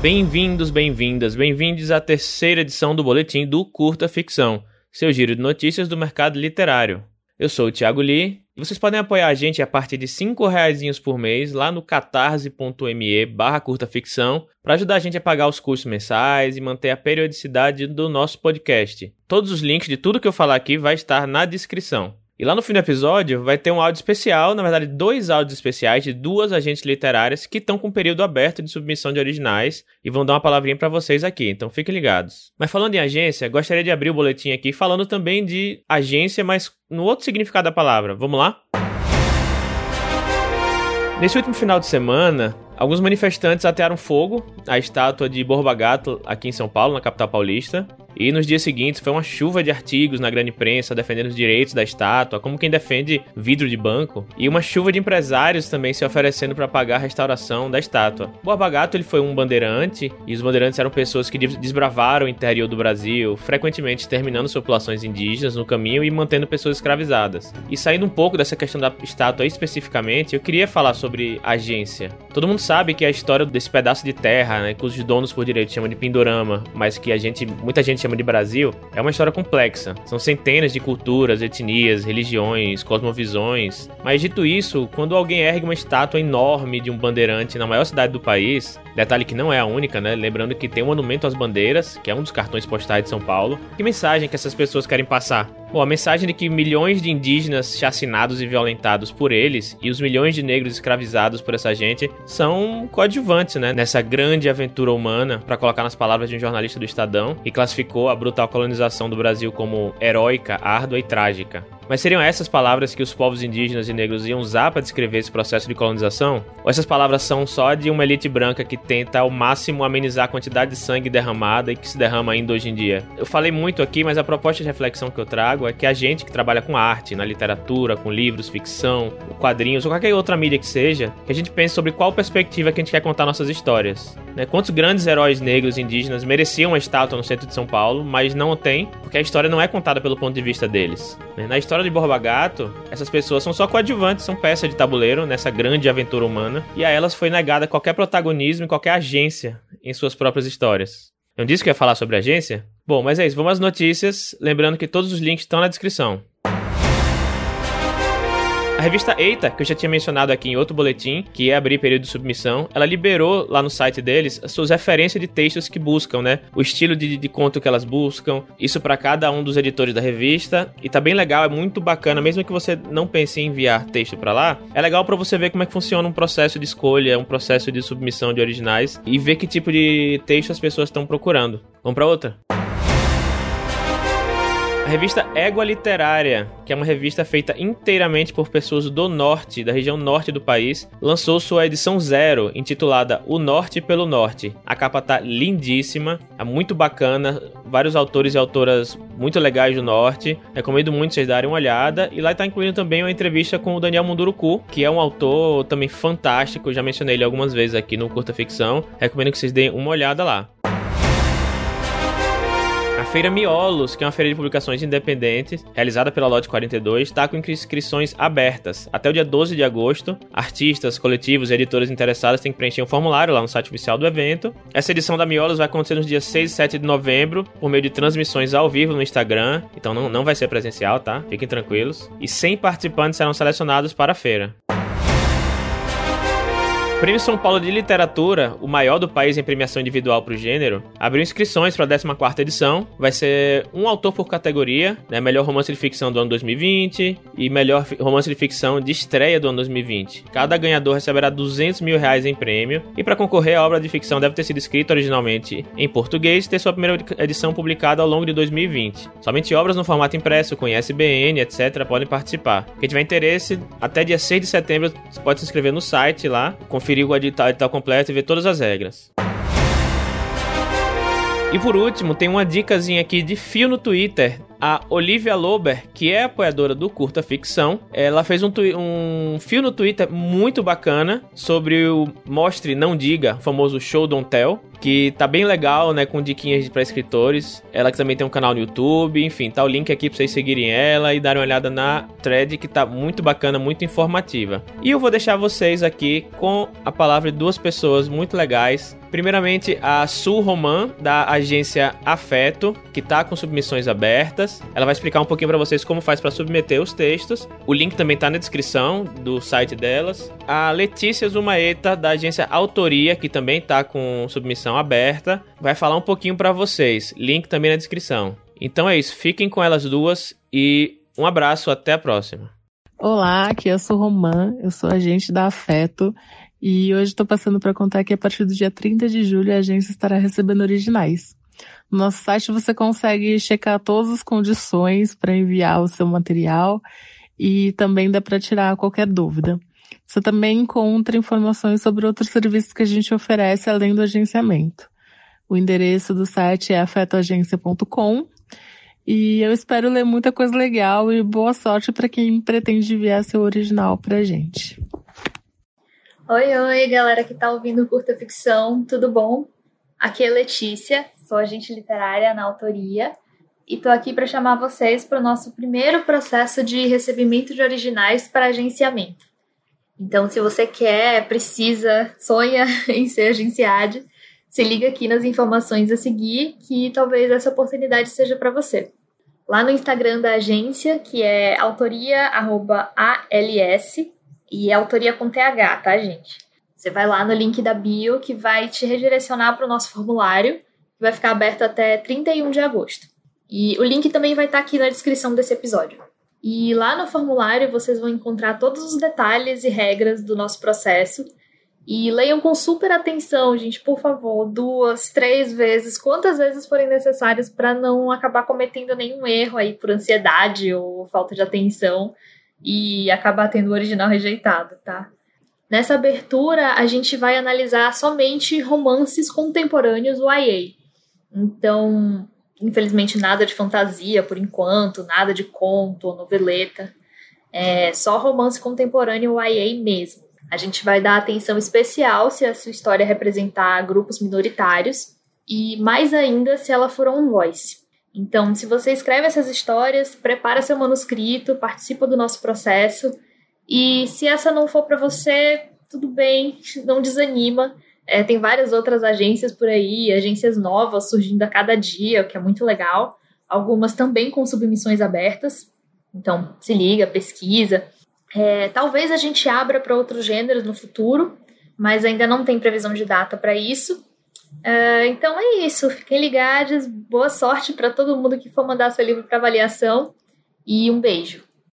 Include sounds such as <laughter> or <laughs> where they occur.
Bem-vindos, bem-vindas, bem-vindos à terceira edição do Boletim do Curta Ficção, seu giro de notícias do mercado literário. Eu sou o Thiago Lee e vocês podem apoiar a gente a partir de R$ reais por mês lá no catarse.me barra curta ficção para ajudar a gente a pagar os custos mensais e manter a periodicidade do nosso podcast. Todos os links de tudo que eu falar aqui vai estar na descrição. E lá no fim do episódio vai ter um áudio especial, na verdade, dois áudios especiais de duas agentes literárias que estão com período aberto de submissão de originais e vão dar uma palavrinha para vocês aqui, então fiquem ligados. Mas falando em agência, gostaria de abrir o boletim aqui falando também de agência, mas no outro significado da palavra. Vamos lá? Nesse último final de semana, alguns manifestantes atearam fogo à estátua de Borba Gato aqui em São Paulo, na capital paulista. E nos dias seguintes foi uma chuva de artigos na grande imprensa defendendo os direitos da estátua, como quem defende vidro de banco, e uma chuva de empresários também se oferecendo para pagar a restauração da estátua. Borba Gato ele foi um bandeirante, e os bandeirantes eram pessoas que desbravaram o interior do Brasil, frequentemente exterminando populações indígenas no caminho e mantendo pessoas escravizadas. E saindo um pouco dessa questão da estátua especificamente, eu queria falar sobre agência. Todo mundo sabe que a história desse pedaço de terra, né, que os donos por direito chamam de Pindorama, mas que a gente, muita gente chama de Brasil, é uma história complexa. São centenas de culturas, etnias, religiões, cosmovisões. Mas dito isso, quando alguém ergue uma estátua enorme de um bandeirante na maior cidade do país, detalhe que não é a única, né? Lembrando que tem um monumento às bandeiras, que é um dos cartões postais de São Paulo. Que mensagem que essas pessoas querem passar? Bom, a mensagem de que milhões de indígenas chacinados e violentados por eles e os milhões de negros escravizados por essa gente são coadjuvantes, né, nessa grande aventura humana, para colocar nas palavras de um jornalista do Estadão, que classificou a brutal colonização do Brasil como heróica, árdua e trágica. Mas seriam essas palavras que os povos indígenas e negros iam usar para descrever esse processo de colonização? Ou essas palavras são só de uma elite branca que tenta ao máximo amenizar a quantidade de sangue derramada e que se derrama ainda hoje em dia? Eu falei muito aqui, mas a proposta de reflexão que eu trago é que a gente que trabalha com arte, na literatura, com livros, ficção, quadrinhos ou qualquer outra mídia que seja, que a gente pense sobre qual perspectiva que a gente quer contar nossas histórias. Né? Quantos grandes heróis negros e indígenas mereciam uma estátua no centro de São Paulo, mas não tem, porque a história não é contada pelo ponto de vista deles. Né? Na história história de Borba Gato, essas pessoas são só coadjuvantes, são peças de tabuleiro nessa grande aventura humana, e a elas foi negada qualquer protagonismo e qualquer agência em suas próprias histórias. Não disse que ia falar sobre agência? Bom, mas é isso, vamos às notícias, lembrando que todos os links estão na descrição. A revista Eita, que eu já tinha mencionado aqui em outro boletim, que é abrir período de submissão, ela liberou lá no site deles as suas referências de textos que buscam, né? O estilo de, de conto que elas buscam, isso para cada um dos editores da revista. E tá bem legal, é muito bacana, mesmo que você não pense em enviar texto para lá, é legal para você ver como é que funciona um processo de escolha, um processo de submissão de originais e ver que tipo de texto as pessoas estão procurando. Vamos para outra? A revista Égua Literária, que é uma revista feita inteiramente por pessoas do norte, da região norte do país, lançou sua edição zero, intitulada O Norte pelo Norte. A capa tá lindíssima, é muito bacana, vários autores e autoras muito legais do norte. Recomendo muito vocês darem uma olhada. E lá está incluindo também uma entrevista com o Daniel Munduruku, que é um autor também fantástico, já mencionei ele algumas vezes aqui no Curta Ficção. Recomendo que vocês deem uma olhada lá. Feira Miolos, que é uma feira de publicações independentes, realizada pela Lote 42, está com inscrições abertas. Até o dia 12 de agosto, artistas, coletivos e editoras interessadas têm que preencher um formulário lá no site oficial do evento. Essa edição da Miolos vai acontecer nos dias 6 e 7 de novembro, por meio de transmissões ao vivo no Instagram. Então não, não vai ser presencial, tá? Fiquem tranquilos. E 100 participantes serão selecionados para a feira. O Prêmio São Paulo de Literatura, o maior do país em premiação individual para o gênero, abriu inscrições para a 14 edição. Vai ser um autor por categoria, né? Melhor romance de ficção do ano 2020 e melhor romance de ficção de estreia do ano 2020. Cada ganhador receberá 200 mil reais em prêmio. E para concorrer, a obra de ficção deve ter sido escrita originalmente em português e ter sua primeira edição publicada ao longo de 2020. Somente obras no formato impresso, com ISBN, etc., podem participar. Quem tiver interesse, até dia 6 de setembro pode se inscrever no site lá, conferir o edital, edital completo e ver todas as regras. E por último, tem uma dicasinha aqui de fio no Twitter a Olivia Lober, que é apoiadora do Curta Ficção, ela fez um, um fio no Twitter muito bacana sobre o Mostre Não Diga, famoso Show Don't Tell, que tá bem legal, né, com diquinhas para escritores. Ela que também tem um canal no YouTube, enfim, tá o link aqui para vocês seguirem ela e darem uma olhada na thread que tá muito bacana, muito informativa. E eu vou deixar vocês aqui com a palavra de duas pessoas muito legais Primeiramente, a Sul Roman, da agência Afeto, que tá com submissões abertas. Ela vai explicar um pouquinho para vocês como faz para submeter os textos. O link também tá na descrição do site delas. A Letícia Zumaeta, da agência Autoria, que também tá com submissão aberta, vai falar um pouquinho para vocês. Link também na descrição. Então é isso, fiquem com elas duas e um abraço, até a próxima. Olá, aqui eu sou Romã, eu sou agente da Afeto e hoje estou passando para contar que a partir do dia 30 de julho a agência estará recebendo originais. No nosso site você consegue checar todas as condições para enviar o seu material e também dá para tirar qualquer dúvida. Você também encontra informações sobre outros serviços que a gente oferece além do agenciamento. O endereço do site é afetoagência.com e eu espero ler muita coisa legal e boa sorte para quem pretende enviar seu original pra gente. Oi, oi, galera que tá ouvindo Curta Ficção, tudo bom? Aqui é Letícia, sou agente literária na autoria e tô aqui para chamar vocês para o nosso primeiro processo de recebimento de originais para agenciamento. Então, se você quer, precisa, sonha <laughs> em ser agenciado, se liga aqui nas informações a seguir, que talvez essa oportunidade seja para você. Lá no Instagram da agência, que é autoria@als e é autoria com TH, tá, gente? Você vai lá no link da bio que vai te redirecionar para o nosso formulário, que vai ficar aberto até 31 de agosto. E o link também vai estar tá aqui na descrição desse episódio. E lá no formulário vocês vão encontrar todos os detalhes e regras do nosso processo e leiam com super atenção, gente, por favor, duas, três vezes, quantas vezes forem necessárias para não acabar cometendo nenhum erro aí por ansiedade ou falta de atenção e acabar tendo o original rejeitado, tá? Nessa abertura, a gente vai analisar somente romances contemporâneos YA. Então, infelizmente, nada de fantasia por enquanto, nada de conto ou noveleta. É só romance contemporâneo YA mesmo. A gente vai dar atenção especial se a sua história representar grupos minoritários e mais ainda se ela for on voice. Então, se você escreve essas histórias, prepara seu manuscrito, participa do nosso processo e se essa não for para você, tudo bem, <laughs> não desanima. É, tem várias outras agências por aí, agências novas surgindo a cada dia, o que é muito legal. Algumas também com submissões abertas. Então, se liga, pesquisa. É, talvez a gente abra para outros gêneros no futuro, mas ainda não tem previsão de data para isso. É, então é isso, fiquem ligados, boa sorte para todo mundo que for mandar seu livro para avaliação. E um beijo.